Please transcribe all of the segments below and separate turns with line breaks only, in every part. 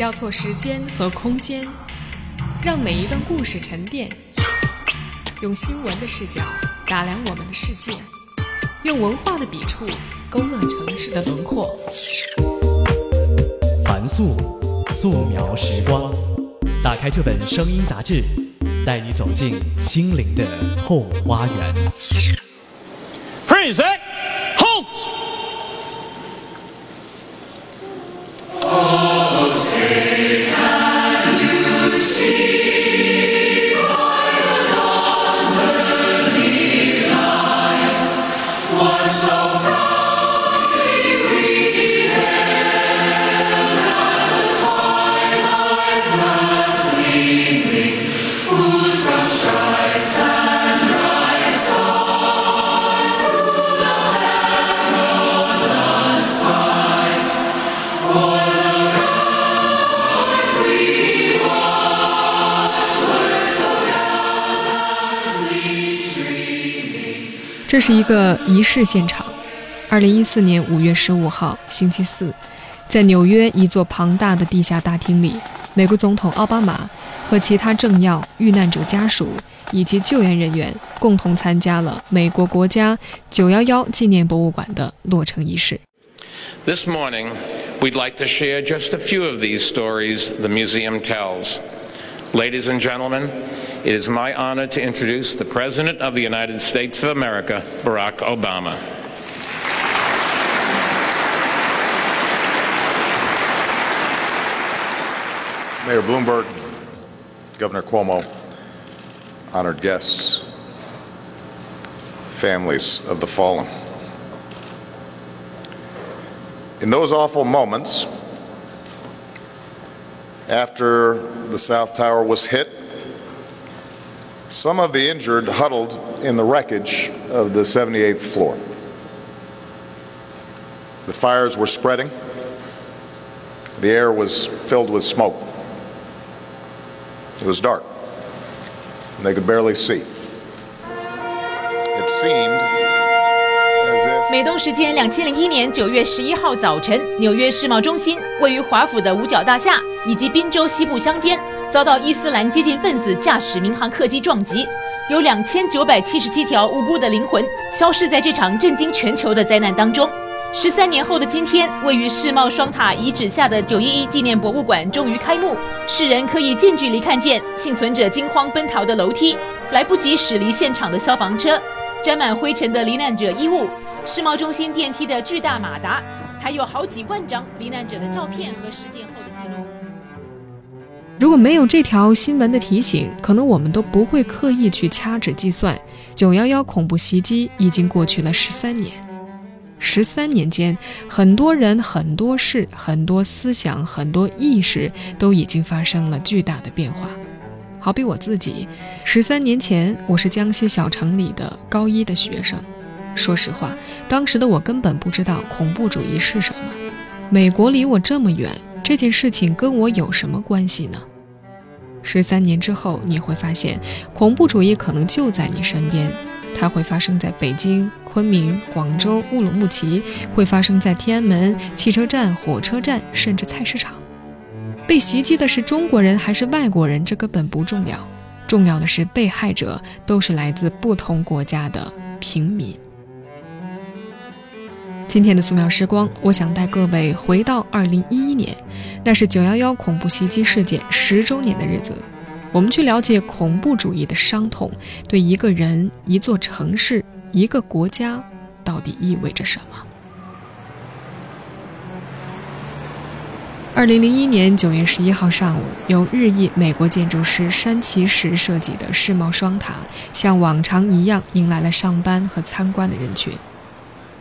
交错时间和空间，让每一段故事沉淀。用新闻的视角打量我们的世界，用文化的笔触勾勒城市的轮廓。
凡素，素描时光。打开这本声音杂志，带你走进心灵的后花园。
Present,
这是一个仪式现场。二零一四年五月十五号，星期四，在纽约一座庞大的地下大厅里，美国总统奥巴马和其他政要、遇难者家属以及救援人员共同参加了美国国家九幺幺纪念博物馆的落成仪式。
This morning, we'd like to share just a few of these stories the museum tells. Ladies and gentlemen, it is my honor to introduce the President of the United States of America, Barack Obama.
Mayor Bloomberg, Governor Cuomo, honored guests, families of the fallen. In those awful moments, after the South Tower was hit, some of the injured huddled in the wreckage of the 78th floor. The fires were spreading. The air was filled with smoke. It was dark, and they could barely see. It seemed as if
美东时间两千零一年九月十一号早晨，纽约世贸中心位于华府的五角大厦以及宾州西部乡间， 遭到伊斯兰激进分子驾驶民航客机撞击，有两千九百七十七条无辜的灵魂消失在这场震惊全球的灾难当中。十三年后的今天，位于世贸双塔遗址下的九一一纪念博物馆终于开幕，世人可以近距离看见幸存者惊慌奔逃的楼梯，来不及驶离现场的消防车，沾满灰尘的罹难者衣物，世贸中心电梯的巨大马达，还有好几万张罹难者的照片和事件后的记录。
如果没有这条新闻的提醒，可能我们都不会刻意去掐指计算，九幺幺恐怖袭击已经过去了十三年。十三年间，很多人、很多事、很多思想、很多意识都已经发生了巨大的变化。好比我自己，十三年前我是江西小城里的高一的学生。说实话，当时的我根本不知道恐怖主义是什么。美国离我这么远，这件事情跟我有什么关系呢？十三年之后，你会发现，恐怖主义可能就在你身边。它会发生在北京、昆明、广州、乌鲁木齐，会发生在天安门、汽车站、火车站，甚至菜市场。被袭击的是中国人还是外国人，这根本不重要，重要的是被害者都是来自不同国家的平民。今天的素描时光，我想带各位回到2011年，那是911恐怖袭击事件十周年的日子。我们去了解恐怖主义的伤痛对一个人、一座城市、一个国家到底意味着什么。二零零一年九月十一号上午，由日裔美国建筑师山崎实设计的世贸双塔，像往常一样迎来了上班和参观的人群。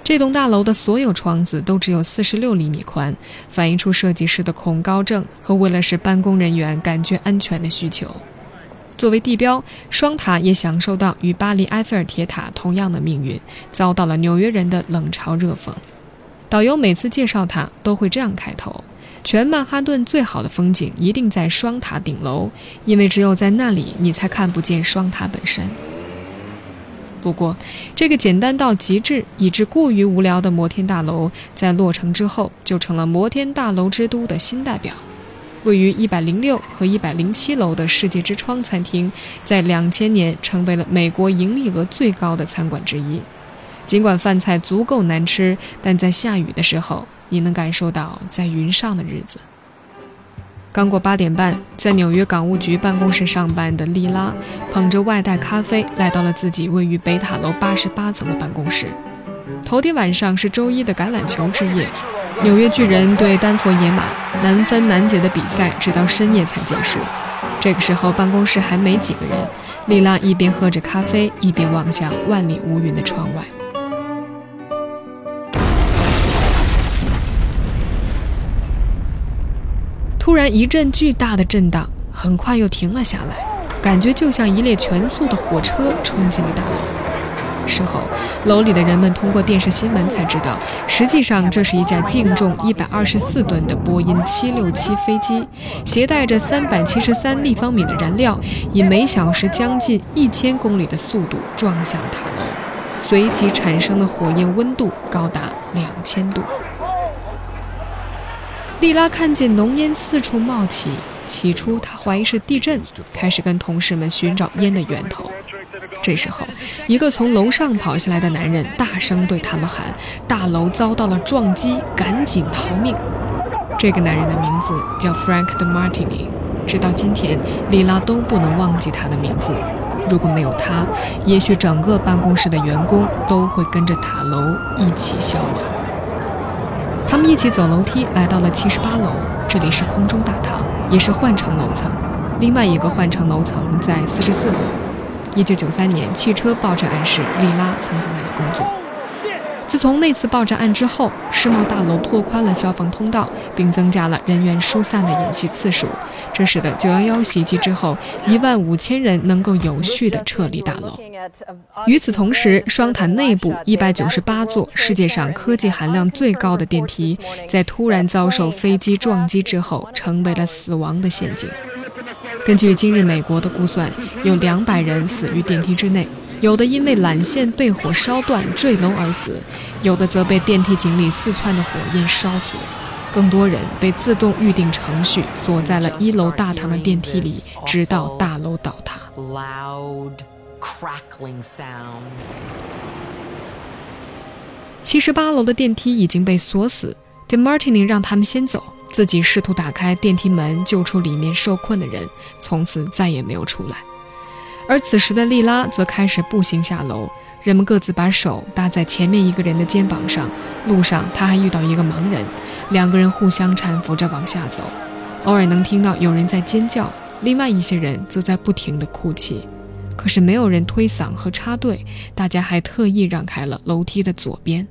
这栋大楼的所有窗子都只有四十六厘米宽，反映出设计师的恐高症和为了使办公人员感觉安全的需求。作为地标，双塔也享受到与巴黎埃菲尔铁塔同样的命运，遭到了纽约人的冷嘲热讽。导游每次介绍它都会这样开头：“全曼哈顿最好的风景一定在双塔顶楼，因为只有在那里，你才看不见双塔本身。”不过，这个简单到极致以致过于无聊的摩天大楼，在落成之后就成了摩天大楼之都的新代表。位于一百零六和一百零七楼的世界之窗餐厅，在两千年成为了美国盈利额最高的餐馆之一。尽管饭菜足够难吃，但在下雨的时候，你能感受到在云上的日子。刚过八点半，在纽约港务局办公室上班的莉拉，捧着外带咖啡来到了自己位于北塔楼八十八层的办公室。头天晚上是周一的橄榄球之夜，纽约巨人对丹佛野马难分难解的比赛直到深夜才结束。这个时候，办公室还没几个人。莉拉一边喝着咖啡，一边望向万里无云的窗外。突然一阵巨大的震荡，很快又停了下来，感觉就像一列全速的火车冲进了大楼。事后，楼里的人们通过电视新闻才知道，实际上这是一架净重一百二十四吨的波音七六七飞机，携带着三百七十三立方米的燃料，以每小时将近一千公里的速度撞向塔楼，随即产生的火焰温度高达两千度。莉拉看见浓烟四处冒起，起初她怀疑是地震，开始跟同事们寻找烟的源头。这时候，一个从楼上跑下来的男人大声对他们喊：“大楼遭到了撞击，赶紧逃命！”这个男人的名字叫 Frank de Martini，直到今天，莉拉都不能忘记他的名字。如果没有他，也许整个办公室的员工都会跟着塔楼一起消亡。他们一起走楼梯，来到了七十八楼。这里是空中大堂，也是换乘楼层。另外一个换乘楼层在四十四楼。一九九三年汽车爆炸案时，莉拉曾在那里工作。自从那次爆炸案之后，世贸大楼拓宽了消防通道，并增加了人员疏散的演习次数，这使得911袭击之后，一万五千人能够有序地撤离大楼。与此同时，双塔内部一百九十八座世界上科技含量最高的电梯，在突然遭受飞机撞击之后，成为了死亡的陷阱。根据今日美国的估算，有两百人死于电梯之内。有的因为缆线被火烧断坠楼而死，有的则被电梯井里四窜的火焰烧死，更多人被自动预定程序锁在了一楼大堂的电梯里，直到大楼倒塌。七十八楼的电梯已经被锁死，Demartini 让他们先走，自己试图打开电梯门救出里面受困的人，从此再也没有出来。而此时的莉拉则开始步行下楼，人们各自把手搭在前面一个人的肩膀上。路上，他还遇到一个盲人，两个人互相搀扶着往下走。偶尔能听到有人在尖叫，另外一些人则在不停地哭泣。可是没有人推搡和插队，大家还特意让开了楼梯的左边。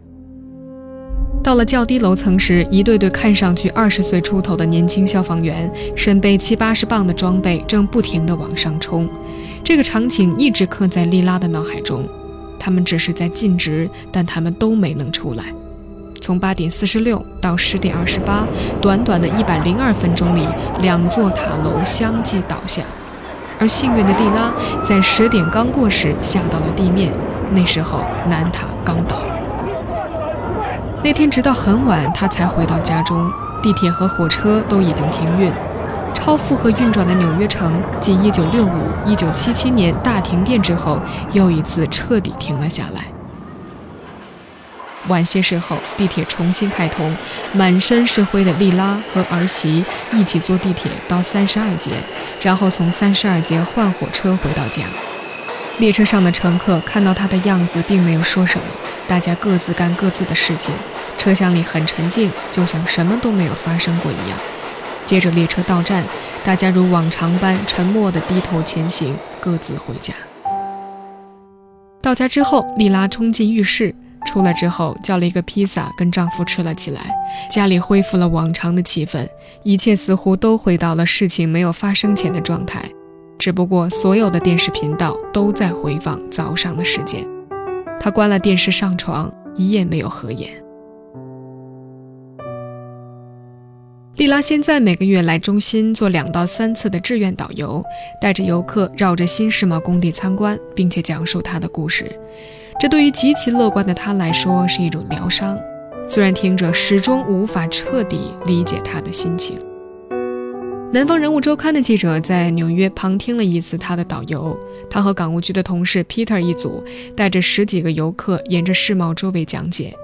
到了较低楼层时，一对对看上去二十岁出头的年轻消防员，身背七八十磅的装备，正不停地往上冲。这个场景一直刻在莉拉的脑海中，他们只是在尽职，但他们都没能出来。从八点四十六到十点二十八，短短的一百零二分钟里，两座塔楼相继倒下。而幸运的蒂拉在十点刚过时下到了地面，那时候南塔刚倒。那天直到很晚，他才回到家中，地铁和火车都已经停运。超负荷运转的纽约城，继1965、1977年大停电之后，又一次彻底停了下来。晚些时候，地铁重新开通，满身是灰的莉拉和儿媳一起坐地铁到三十二街，然后从三十二街换火车回到家。列车上的乘客看到他的样子，并没有说什么，大家各自干各自的事情，车厢里很沉静，就像什么都没有发生过一样。接着列车到站，大家如往常般沉默地低头前行，各自回家。到家之后，莉拉冲进浴室，出来之后叫了一个披萨，跟丈夫吃了起来。家里恢复了往常的气氛，一切似乎都回到了事情没有发生前的状态，只不过所有的电视频道都在回放早上的事件。她关了电视，上床，一夜没有合眼。莉拉现在每个月来中心做两到三次的志愿导游，带着游客绕着新世贸工地参观，并且讲述她的故事。这对于极其乐观的他来说是一种疗伤，虽然听着始终无法彻底理解他的心情。南方人物周刊的记者在纽约旁听了一次他的导游，他和港务局的同事 Peter 一组，带着十几个游客沿着世贸周围讲解。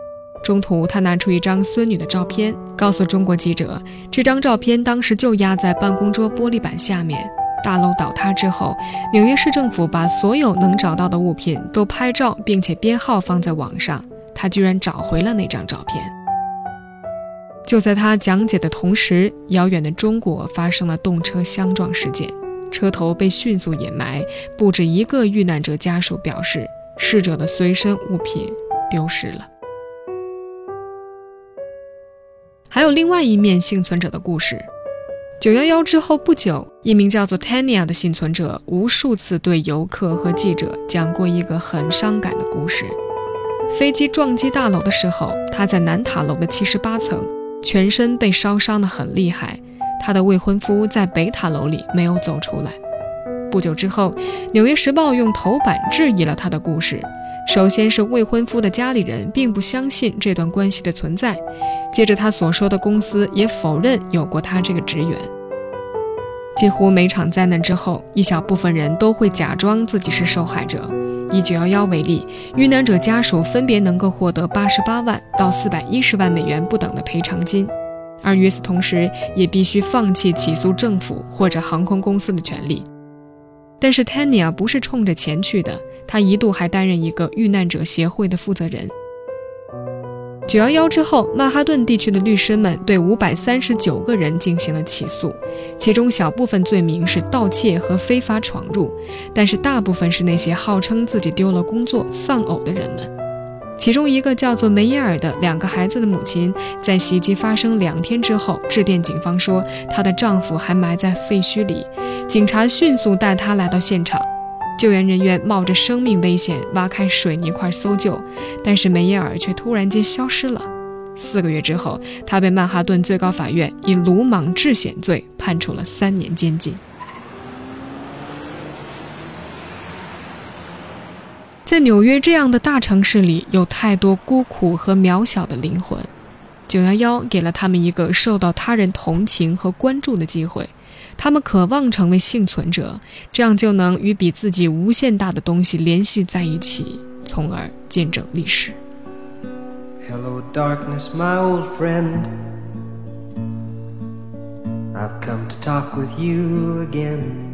中途，他拿出一张孙女的照片，告诉中国记者，这张照片当时就压在办公桌玻璃板下面。大楼倒塌之后，纽约市政府把所有能找到的物品都拍照，并且编号放在网上。他居然找回了那张照片。就在他讲解的同时，遥远的中国发生了动车相撞事件，车头被迅速掩埋。不止一个遇难者家属表示，逝者的随身物品丢失了。还有另外一面幸存者的故事。九幺幺之后不久，一名叫做 Tania 的幸存者无数次对游客和记者讲过一个很伤感的故事。飞机撞击大楼的时候，他在南塔楼的七十八层，全身被烧伤得很厉害。他的未婚夫在北塔楼里没有走出来。不久之后，《纽约时报》用头版质疑了他的故事。首先是未婚夫的家里人并不相信这段关系的存在，接着他所说的公司也否认有过他这个职员。几乎每场灾难之后，一小部分人都会假装自己是受害者。以九幺幺为例，遇难者家属分别能够获得八十八万到四百一十万美元不等的赔偿金，而与此同时，也必须放弃起诉政府或者航空公司的权利。但是 Tania 不是冲着钱去的。他一度还担任一个遇难者协会的负责人。九幺幺之后，曼哈顿地区的律师们对五百三十九个人进行了起诉，其中小部分罪名是盗窃和非法闯入，但是大部分是那些号称自己丢了工作、丧偶的人们。其中一个叫做梅耶尔的两个孩子的母亲，在袭击发生两天之后致电警方说，她的丈夫还埋在废墟里，警察迅速带她来到现场。救援人员冒着生命危险挖开水泥块搜救，但是梅耶尔却突然间消失了。四个月之后，他被曼哈顿最高法院以鲁莽致险罪判处了三年监禁。在纽约这样的大城市里，有太多孤苦和渺小的灵魂。九幺幺给了他们一个受到他人同情和关注的机会。他们渴望成为幸存者，这样就能与比自己无限大的东西联系在一起，从而见证历史。Hello, darkness, my old friend. I've come to talk with you again.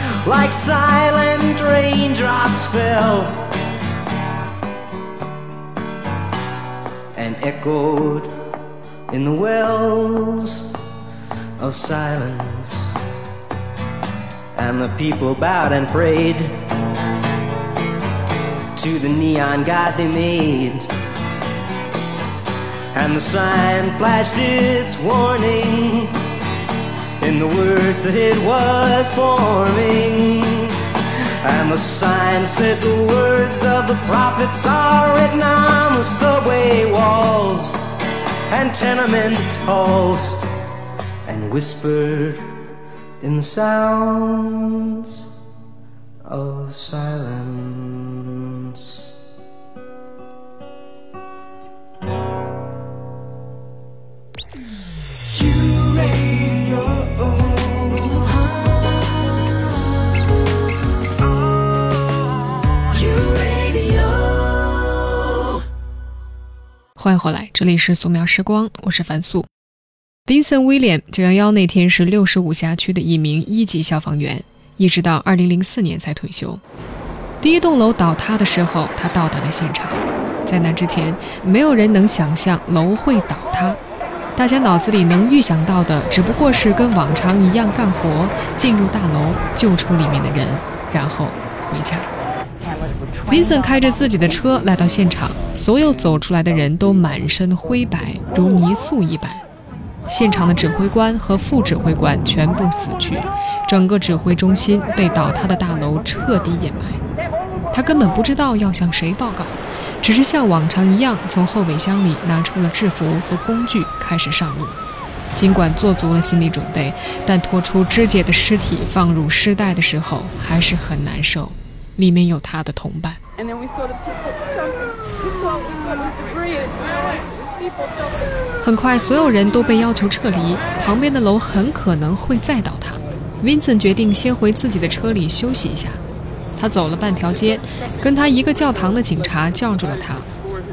like silent raindrops, fell. And echoed in the wells of silence.
And the people bowed and prayed to the neon god they made. And the sign flashed its warning in the words that it was forming. And the sign said the words of the prophets are written on the subway walls and tenement halls and whispered in the sounds of silence.
欢迎回来，这里是素描时光，我是樊素。Vincent William 九幺幺那天是六十五辖区的一名一级消防员，一直到二零零四年才退休。第一栋楼倒塌的时候，他到达了现场。在那之前，没有人能想象楼会倒塌。大家脑子里能预想到的，只不过是跟往常一样干活，进入大楼，救出里面的人，然后回家。Vincent 开着自己的车来到现场，所有走出来的人都满身灰白，如泥塑一般。现场的指挥官和副指挥官全部死去，整个指挥中心被倒塌的大楼彻底掩埋。他根本不知道要向谁报告，只是像往常一样从后备箱里拿出了制服和工具，开始上路。尽管做足了心理准备，但拖出肢解的尸体放入尸袋的时候还是很难受。里面有他的同伴。很快，所有人都被要求撤离，旁边的楼很可能会再倒塌。Vincent 决定先回自己的车里休息一下。他走了半条街，跟他一个教堂的警察叫住了他。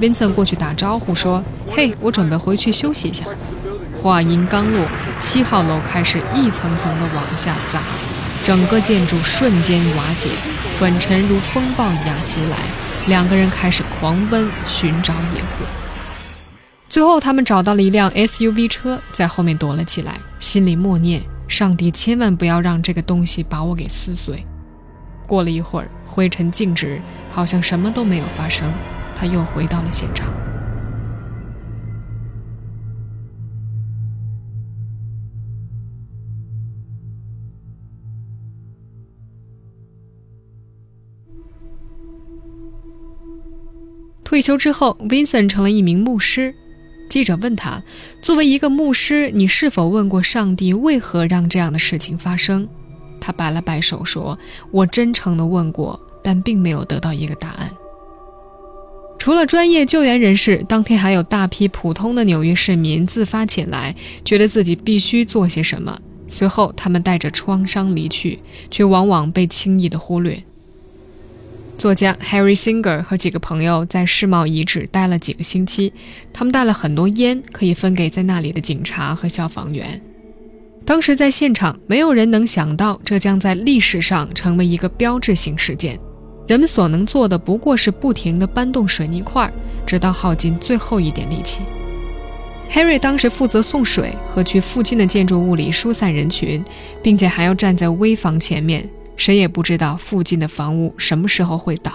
Vincent 过去打招呼说：“嘿，我准备回去休息一下。”话音刚落，七号楼开始一层层的往下砸，整个建筑瞬间瓦解，粉尘如风暴一样袭来。两个人开始狂奔寻找掩护。最后，他们找到了一辆 SUV 车，在后面躲了起来，心里默念：“上帝，千万不要让这个东西把我给撕碎。”过了一会儿，灰尘静止，好像什么都没有发生。他又回到了现场。退休之后，Vincent 成了一名牧师。记者问他：“作为一个牧师，你是否问过上帝为何让这样的事情发生？”他摆了摆手说：“我真诚地问过，但并没有得到一个答案。除了专业救援人士，当天还有大批普通的纽约市民自发前来，觉得自己必须做些什么。随后，他们带着创伤离去，却往往被轻易地忽略。作家 Harry Singer 和几个朋友在世贸遗址待了几个星期，他们带了很多烟，可以分给在那里的警察和消防员。”当时在现场，没有人能想到这将在历史上成为一个标志性事件。人们所能做的不过是不停地搬动水泥块，直到耗尽最后一点力气。Harry 当时负责送水和去附近的建筑物里疏散人群，并且还要站在危房前面，谁也不知道附近的房屋什么时候会倒。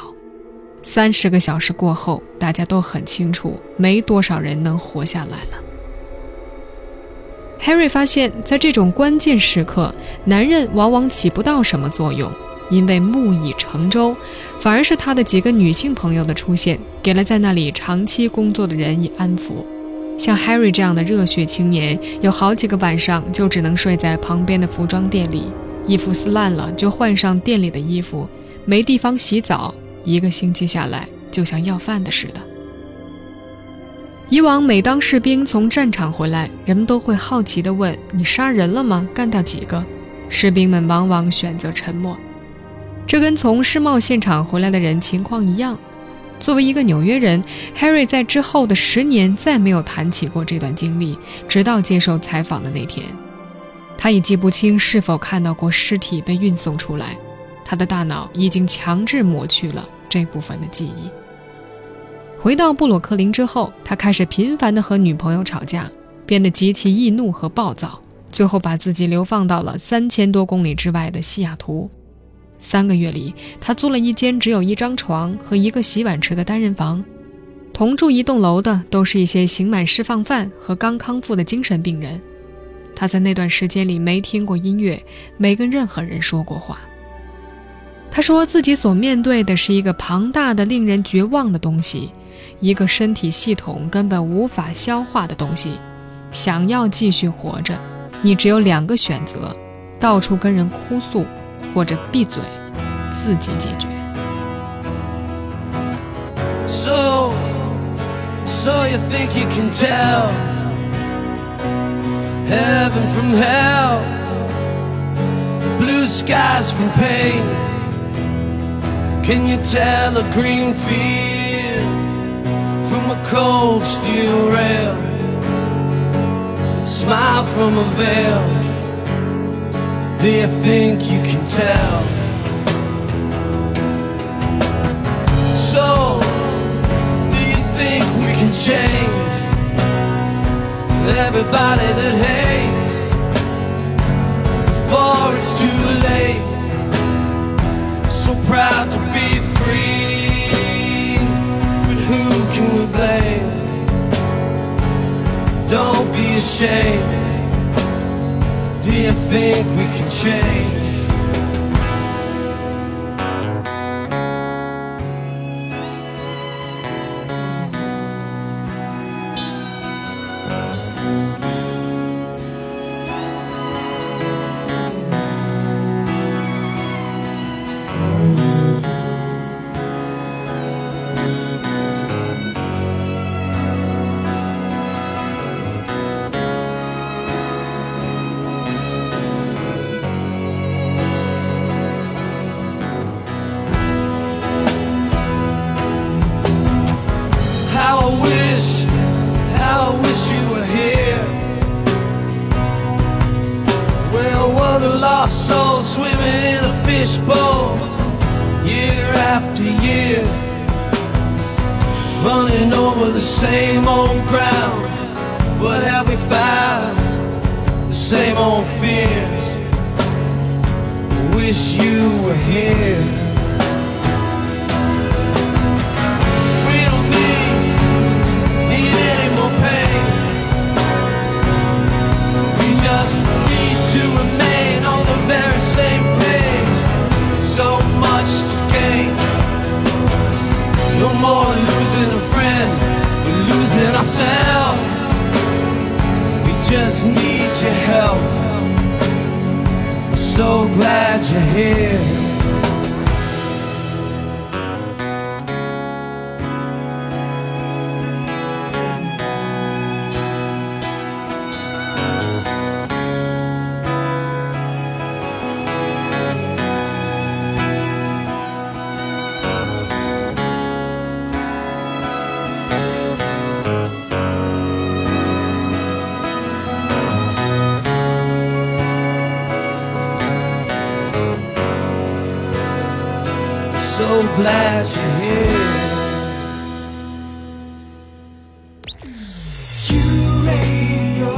三十个小时过后，大家都很清楚，没多少人能活下来了。Harry 发现，在这种关键时刻，男人往往起不到什么作用，因为木已成舟。反而是他的几个女性朋友的出现，给了在那里长期工作的人以安抚。像 Harry 这样的热血青年，有好几个晚上就只能睡在旁边的服装店里，衣服撕烂了就换上店里的衣服，没地方洗澡，一个星期下来就像要饭的似的。以往，每当士兵从战场回来，人们都会好奇地问：“你杀人了吗？干掉几个？”士兵们往往选择沉默。这跟从世贸现场回来的人情况一样。作为一个纽约人，Harry 在之后的十年再没有谈起过这段经历，直到接受采访的那天，他已记不清是否看到过尸体被运送出来。他的大脑已经强制抹去了这部分的记忆。回到布鲁克林之后，他开始频繁地和女朋友吵架，变得极其易怒和暴躁，最后把自己流放到了三千多公里之外的西雅图。三个月里，他租了一间只有一张床和一个洗碗池的单人房。同住一栋楼的都是一些刑满释放犯和刚康复的精神病人。他在那段时间里没听过音乐，没跟任何人说过话。他说自己所面对的是一个庞大的、令人绝望的东西，一个身体系统根本无法消化的东西。想要继续活着，你只有两个选择：到处跟人哭诉。或者闭嘴，自己解决。
So, so you think you can tell heaven from hell, blue skies from pain? Can you tell a green field from a cold steel rail? A smile from a veil. Do you think you can tell? So, do you think we can change everybody that hates before it's too late? So proud to be free, but who can we blame? Don't be ashamed. Do you think we can change? Fears. Wish you were here. Don't need, any more pain. We just need to remain on the very same page. So much to gain. No more losing a friend, we're losing ourselves. We just need your help. So glad you're here. Glad you're here. You radio.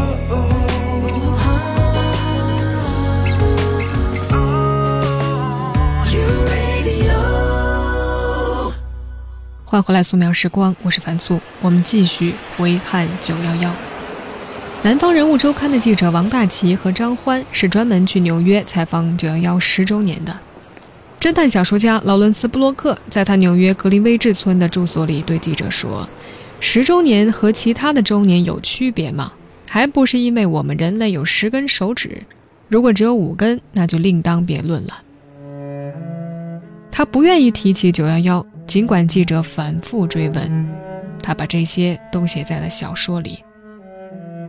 换回来素描时光，我是樊素，我们继续回看九幺幺。南方人物周刊的记者王大奇和张欢是专门去纽约采访九幺幺十周年的。侦探小说家劳伦斯·布洛克在他纽约格林威治村的住所里对记者说：“十周年和其他的周年有区别吗？还不是因为我们人类有十根手指，如果只有五根，那就另当别论了。”他不愿意提起九幺幺，尽管记者反复追问，他把这些都写在了小说里。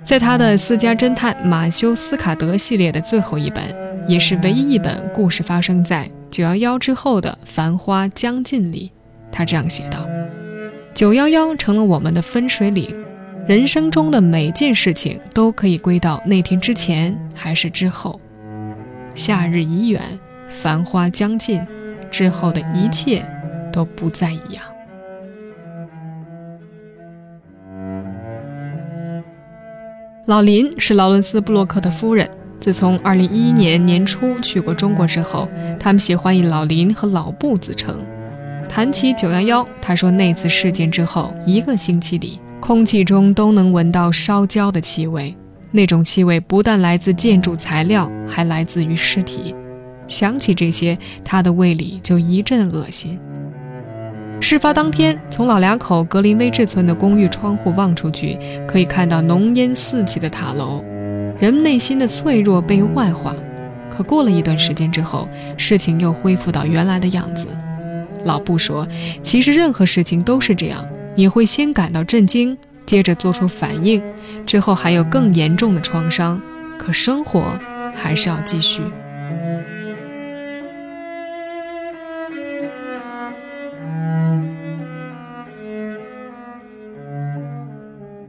在他的私家侦探马修斯卡德系列的最后一本，也是唯一一本故事发生在九幺幺之后的繁花将近里，他这样写道：“九幺幺成了我们的分水岭，人生中的每件事情都可以归到那天之前还是之后。夏日已远，繁花将尽，之后的一切都不再一样。”老林是劳伦斯·布洛克的夫人。自从2011年年初去过中国之后，他们喜欢以老林和老布自称。谈起911，他说那次事件之后一个星期里，空气中都能闻到烧焦的气味。那种气味不但来自建筑材料，还来自于尸体。想起这些，他的胃里就一阵恶心。事发当天，从老两口格林威治村的公寓窗户望出去，可以看到浓烟四起的塔楼。人内心的脆弱被外化。可过了一段时间之后，事情又恢复到原来的样子。老布说：“其实任何事情都是这样，你会先感到震惊，接着做出反应，之后还有更严重的创伤。可生活还是要继续。”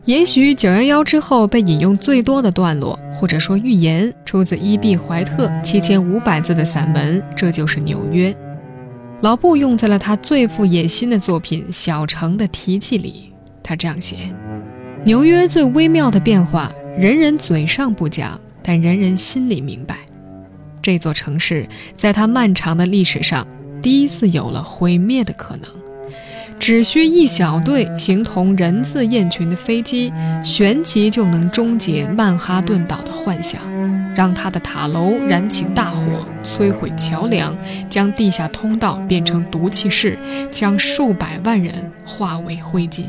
也许九幺幺之后被引用最多的段落，或者说寓言，出自伊碧怀特七千五百字的散文《这就是纽约》。老布用在了他最富野心的作品《小城的题记》里。他这样写：纽约最微妙的变化，人人嘴上不讲，但人人心里明白。这座城市在它漫长的历史上，第一次有了毁灭的可能。只需一小队形同人字雁群的飞机，旋即就能终结曼哈顿岛的幻想，让他的塔楼燃起大火，摧毁桥梁，将地下通道变成毒气室，将数百万人化为灰烬。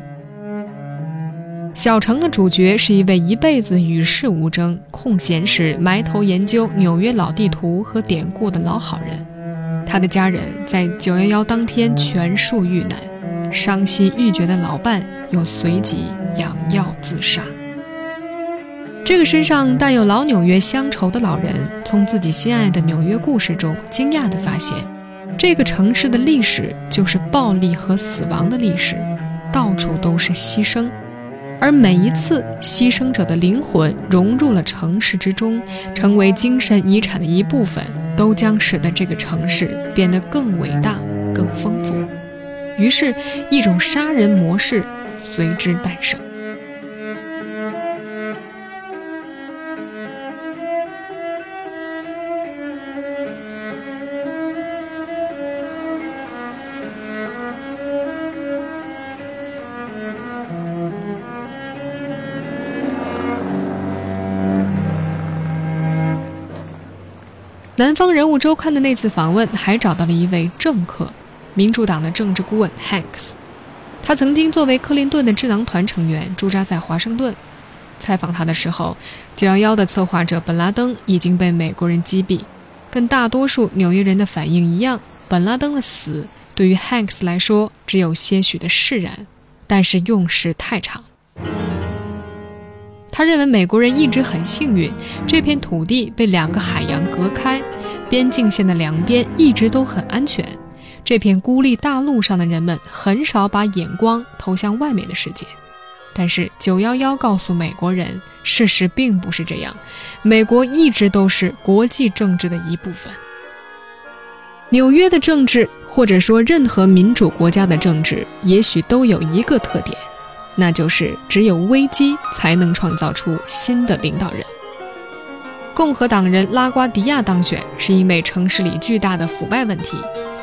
小城的主角是一位一辈子与世无争、空闲时埋头研究纽约老地图和典故的老好人，他的家人在九幺幺当天全数遇难。伤心欲绝的老伴又随即养药自杀。这个身上带有老纽约乡愁的老人，从自己心爱的纽约故事中惊讶地发现，这个城市的历史就是暴力和死亡的历史，到处都是牺牲，而每一次牺牲者的灵魂融入了城市之中，成为精神遗产的一部分，都将使得这个城市变得更伟大、更丰富。于是，一种杀人模式随之诞生。南方人物周刊的那次访问，还找到了一位政客。民主党的政治顾问 Hanks，他曾经作为克林顿的智囊团成员驻扎在华盛顿。采访他的时候，911的策划者本拉登已经被美国人击毙。跟大多数纽约人的反应一样，本拉登的死对于 Hanks 来说只有些许的释然，但是用时太长。他认为美国人一直很幸运，这片土地被两个海洋隔开，边境线的两边一直都很安全。这片孤立大陆上的人们很少把眼光投向外面的世界，但是九幺幺告诉美国人，事实并不是这样。美国一直都是国际政治的一部分。纽约的政治，或者说任何民主国家的政治，也许都有一个特点，那就是只有危机才能创造出新的领导人。共和党人拉瓜迪亚当选，是因为城市里巨大的腐败问题。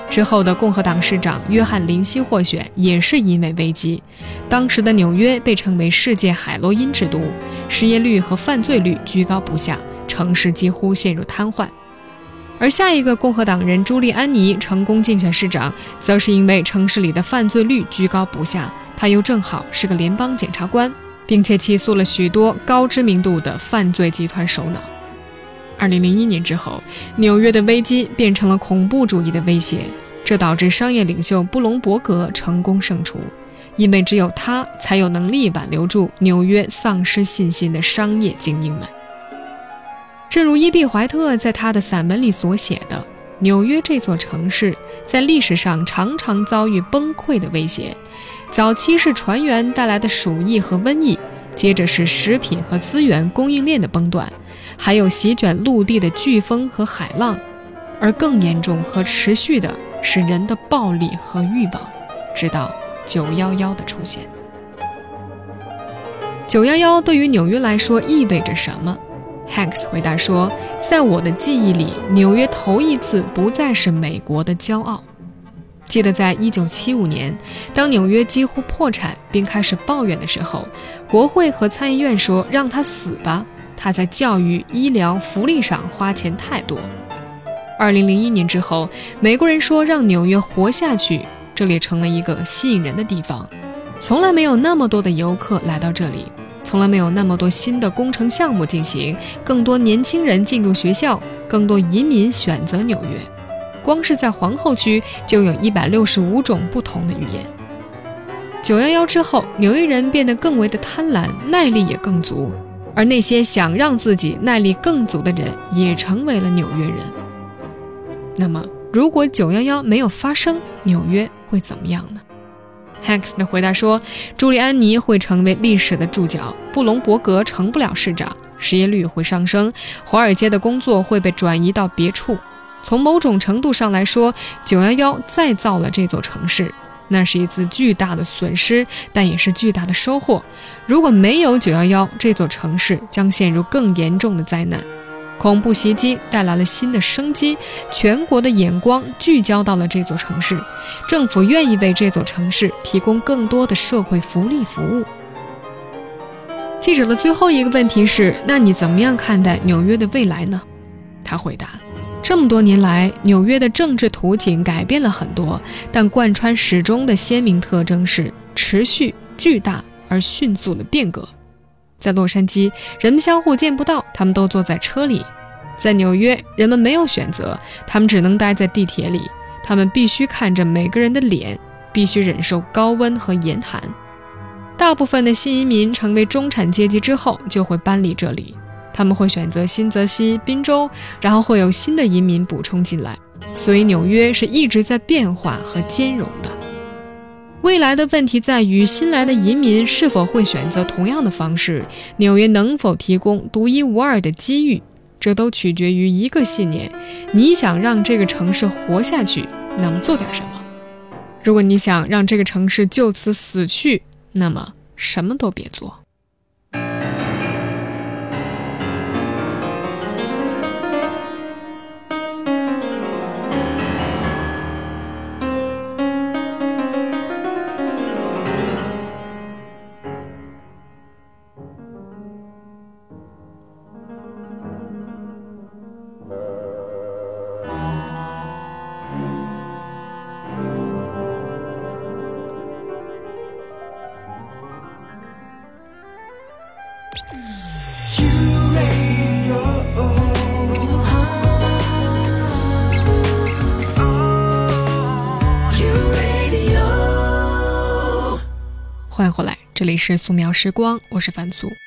之后的共和党市长约翰·林希获选，也是因为危机。当时的纽约被称为“世界海洛因之都”，失业率和犯罪率居高不下，城市几乎陷入瘫痪。而下一个共和党人朱利安尼成功竞选市长，则是因为城市里的犯罪率居高不下，他又正好是个联邦检察官，并且起诉了许多高知名度的犯罪集团首脑。二零零一年之后，纽约的危机变成了恐怖主义的威胁，这导致商业领袖布隆伯格成功胜出，因为只有他才有能力挽留住纽约丧失信心的商业精英们。正如伊碧怀特在他的散文里所写的，纽约这座城市在历史上常常遭遇崩溃的威胁，早期是船员带来的鼠疫和瘟疫，接着是食品和资源供应链的崩断。还有席卷陆地的飓风和海浪，而更严重和持续的是人的暴力和欲望，直到九幺幺的出现。九幺幺对于纽约来说意味着什么？Hanks 回答说：“在我的记忆里，纽约头一次不再是美国的骄傲。记得在一九七五年，当纽约几乎破产并开始抱怨的时候，国会和参议院说让他死吧，他在教育、医疗、福利上花钱太多。二零零一年之后，美国人说让纽约活下去，这里成了一个吸引人的地方。”从来没有那么多的游客来到这里，从来没有那么多新的工程项目进行，更多年轻人进入学校，更多移民选择纽约。光是在皇后区就有一百六十五种不同的语言。九幺幺之后，纽约人变得更为的贪婪，耐力也更足，而那些想让自己耐力更足的人也成为了纽约人。那么，如果九幺幺没有发生，纽约会怎么样呢？Hanks 的回答说：“朱利安尼会成为历史的注脚，布隆伯格成不了市长，失业率会上升，华尔街的工作会被转移到别处。从某种程度上来说，911再造了这座城市，那是一次巨大的损失，但也是巨大的收获。如果没有911，这座城市将陷入更严重的灾难。”恐怖袭击带来了新的生机，全国的眼光聚焦到了这座城市，政府愿意为这座城市提供更多的社会福利服务。记者的最后一个问题是：那你怎么样看待纽约的未来呢？他回答：这么多年来，纽约的政治图景改变了很多，但贯穿始终的鲜明特征是持续、巨大而迅速的变革。在洛杉矶，人们相互见不到，他们都坐在车里；在纽约，人们没有选择，他们只能待在地铁里。他们必须看着每个人的脸，必须忍受高温和严寒。大部分的新移民成为中产阶级之后，就会搬离这里。他们会选择新泽西、宾州，然后会有新的移民补充进来。所以，纽约是一直在变化和兼容的。未来的问题在于，新来的移民是否会选择同样的方式？纽约能否提供独一无二的机遇？这都取决于一个信念：你想让这个城市活下去，那么做点什么；如果你想让这个城市就此死去，那么什么都别做。这里是素描时光，我是樊素。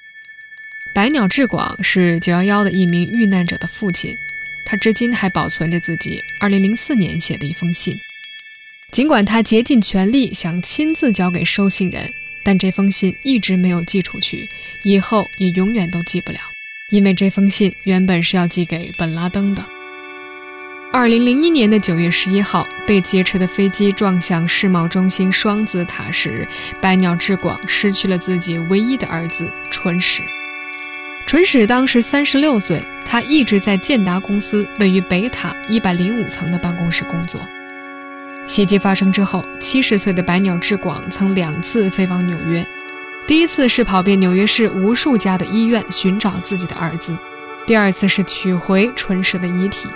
百鸟志广是九幺幺的一名遇难者的父亲，他至今还保存着自己二零零四年写的一封信。尽管他竭尽全力想亲自交给收信人，但这封信一直没有寄出去，以后也永远都寄不了，因为这封信原本是要寄给本拉登的。二零零一年的九月十一号，被劫持的飞机撞向世贸中心双子塔时，百鸟志广失去了自己唯一的儿子纯史。纯史当时三十六岁，他一直在建达公司位于北塔一百零五层的办公室工作。袭击发生之后，七十岁的百鸟志广曾两次飞往纽约，第一次是跑遍纽约市无数家的医院寻找自己的儿子，第二次是取回纯史的遗体。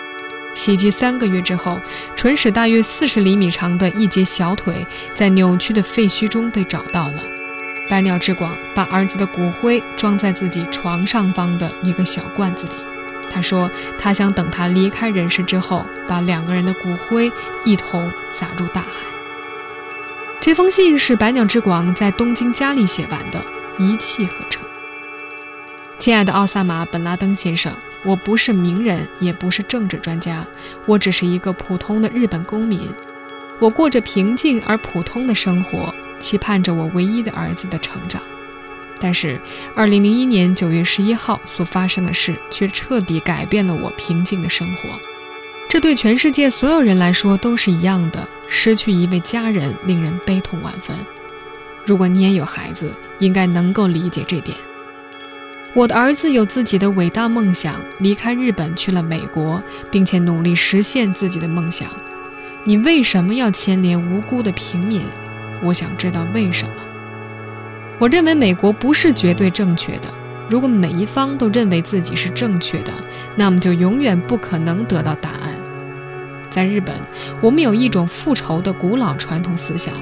袭击三个月之后，唇齿大约四十厘米长的一截小腿在扭曲的废墟中被找到了。百鸟之广把儿子的骨灰装在自己床上方的一个小罐子里。他说，他想等他离开人世之后，把两个人的骨灰一同撒入大海。这封信是百鸟之广在东京家里写完的，一气呵成。亲爱的奥萨马·本拉登先生。我不是名人，也不是政治专家，我只是一个普通的日本公民。我过着平静而普通的生活，期盼着我唯一的儿子的成长。但是，2001年9月11号所发生的事却彻底改变了我平静的生活。这对全世界所有人来说都是一样的，失去一位家人令人悲痛万分。如果你也有孩子，应该能够理解这点。我的儿子有自己的伟大梦想，离开日本去了美国，并且努力实现自己的梦想。你为什么要牵连无辜的平民？我想知道为什么。我认为美国不是绝对正确的。如果每一方都认为自己是正确的，那么就永远不可能得到答案。在日本，我们有一种复仇的古老传统思想：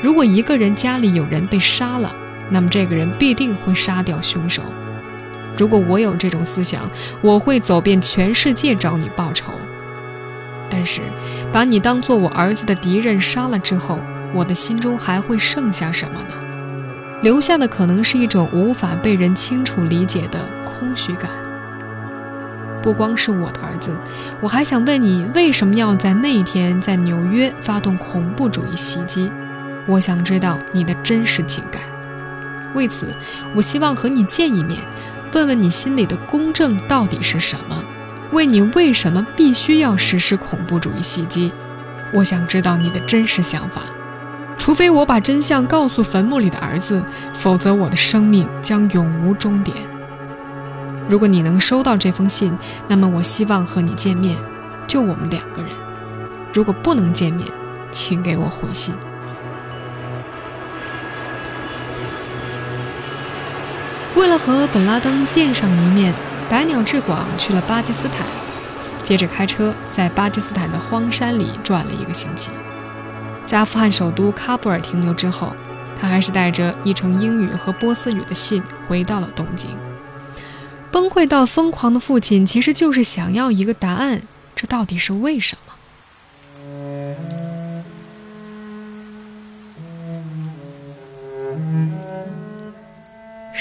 如果一个人家里有人被杀了，那么这个人必定会杀掉凶手。如果我有这种思想，我会走遍全世界找你报仇。但是，把你当做我儿子的敌人杀了之后，我的心中还会剩下什么呢？留下的可能是一种无法被人清楚理解的空虚感。不光是我的儿子，我还想问你，为什么要在那一天在纽约发动恐怖主义袭击？我想知道你的真实情感。为此，我希望和你见一面，问问你心里的公正到底是什么？问你为什么必须要实施恐怖主义袭击？我想知道你的真实想法。除非我把真相告诉坟墓里的儿子，否则我的生命将永无终点。如果你能收到这封信，那么我希望和你见面，就我们两个人。如果不能见面，请给我回信。为了和本拉登见上一面，百鸟志广去了巴基斯坦，接着开车在巴基斯坦的荒山里转了一个星期。在阿富汗首都喀布尔停留之后，他还是带着译成英语和波斯语的信回到了东京。崩溃到疯狂的父亲，其实就是想要一个答案：这到底是为什么？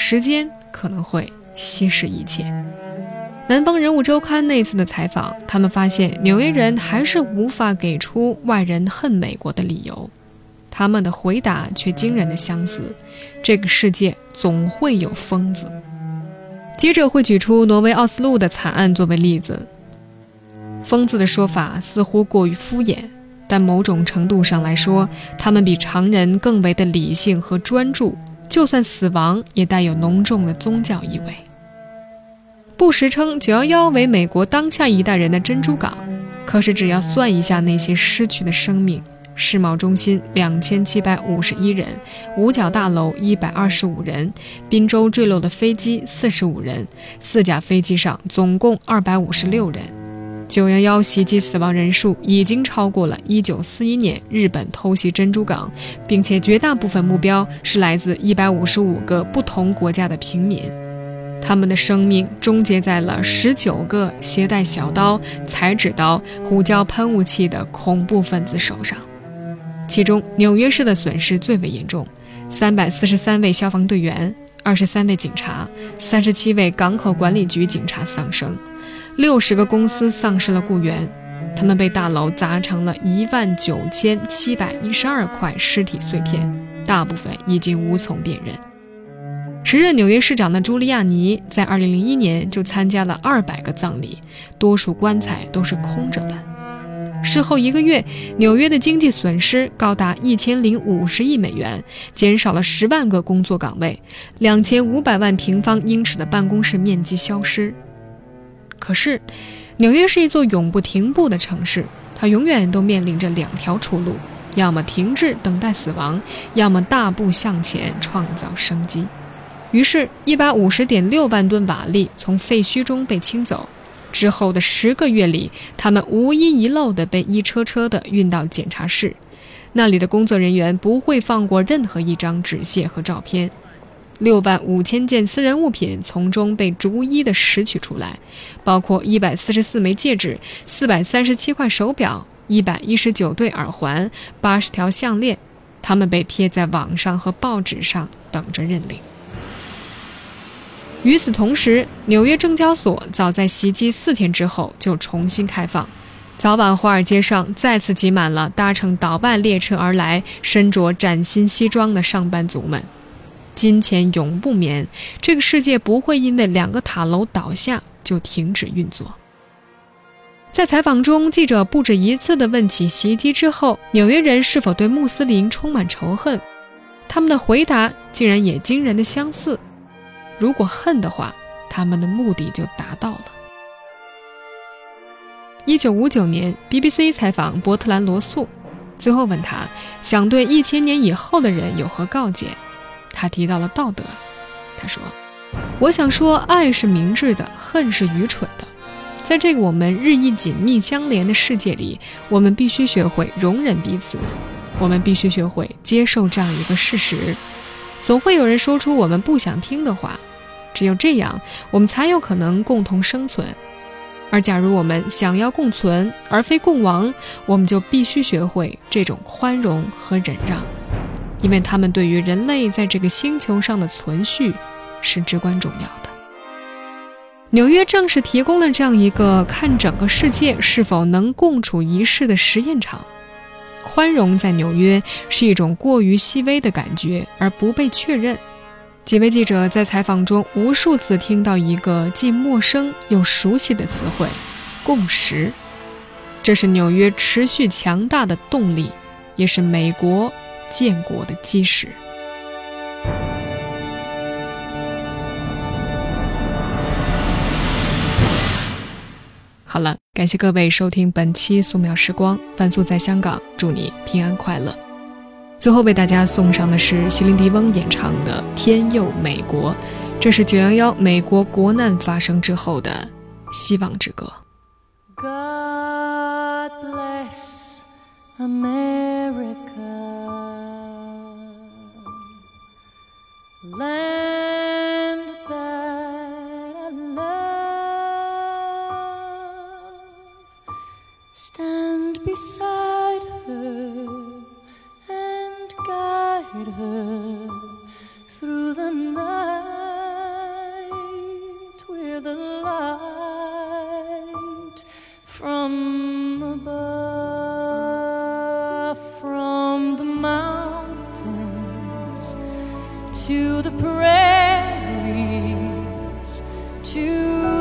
时间可能会稀释一切。南方人物周刊那次的采访，他们发现纽约人还是无法给出外人恨美国的理由，他们的回答却惊人的相似：这个世界总会有疯子。接着会举出挪威奥斯陆的惨案作为例子。疯子的说法似乎过于敷衍，但某种程度上来说，他们比常人更为的理性和专注。就算死亡，也带有浓重的宗教意味。不时称911为美国当下一代人的珍珠港，可是只要算一下那些失去的生命。世贸中心两千七百五十一人，五角大楼一百二十五人，滨州坠落的飞机四十五人，四架飞机上总共二百五十六人。九幺幺袭击死亡人数已经超过了一九四一年日本偷袭珍珠港，并且绝大部分目标是来自一百五十五个不同国家的平民，他们的生命终结在了十九个携带小刀、裁纸刀、胡椒喷雾器的恐怖分子手上。其中，纽约市的损失最为严重，三百四十三位消防队员、二十三位警察、三十七位港口管理局警察丧生，六十个公司丧失了雇员，他们被大楼砸成了一万九千七百一十二块尸体碎片，大部分已经无从辨认。时任纽约市长的朱利亚尼在二零零一年就参加了二百个葬礼，多数棺材都是空着的。事后一个月，纽约的经济损失高达一千零五十亿美元，减少了十万个工作岗位，两千五百万平方英尺的办公室面积消失。可是，纽约是一座永不停步的城市，它永远都面临着两条出路：要么停滞等待死亡，要么大步向前创造生机。于是，一百五十点六万吨瓦砾从废墟中被清走。之后的十个月里，他们无一遗漏地被一车车地运到检查室，那里的工作人员不会放过任何一张纸屑和照片。六万五千件私人物品从中被逐一的拾取出来，包括一百四十四枚戒指、四百三十七块手表、一百一十九对耳环、八十条项链，它们被贴在网上和报纸上，等着认领。与此同时，纽约证交所早在袭击四天之后就重新开放。早晚，华尔街上再次挤满了搭乘倒办列车而来、身着崭新西装的上班族们。金钱永不眠，这个世界不会因为两个塔楼倒下就停止运作。在采访中，记者不止一次地问起袭击之后纽约人是否对穆斯林充满仇恨。他们的回答竟然也惊人的相似。如果恨的话，他们的目的就达到了。一九五九年，BBC 采访伯特兰罗素，最后问他想对一千年以后的人有何告诫。他提到了道德。他说：“我想说，爱是明智的，恨是愚蠢的。在这个我们日益紧密相连的世界里，我们必须学会容忍彼此，我们必须学会接受这样一个事实：总会有人说出我们不想听的话。只有这样，我们才有可能共同生存。而假如我们想要共存而非共亡，我们就必须学会这种宽容和忍让。”因为他们对于人类在这个星球上的存续是至关重要的。纽约正是提供了这样一个看整个世界是否能共处一室的实验场。宽容在纽约是一种过于细微的感觉，而不被确认。几位记者在采访中无数次听到一个既陌生又熟悉的词汇——共识。这是纽约持续强大的动力，也是美国。建国的基石。好了，感谢各位收听本期素描时光，范素在香港，祝你平安快乐。最后为大家送上的是席琳迪翁演唱的《天佑美国》，这是九幺幺美国国难发生之后的希望之歌。
God bless America. Land that I love. Stand beside her and guide her to the prairies, to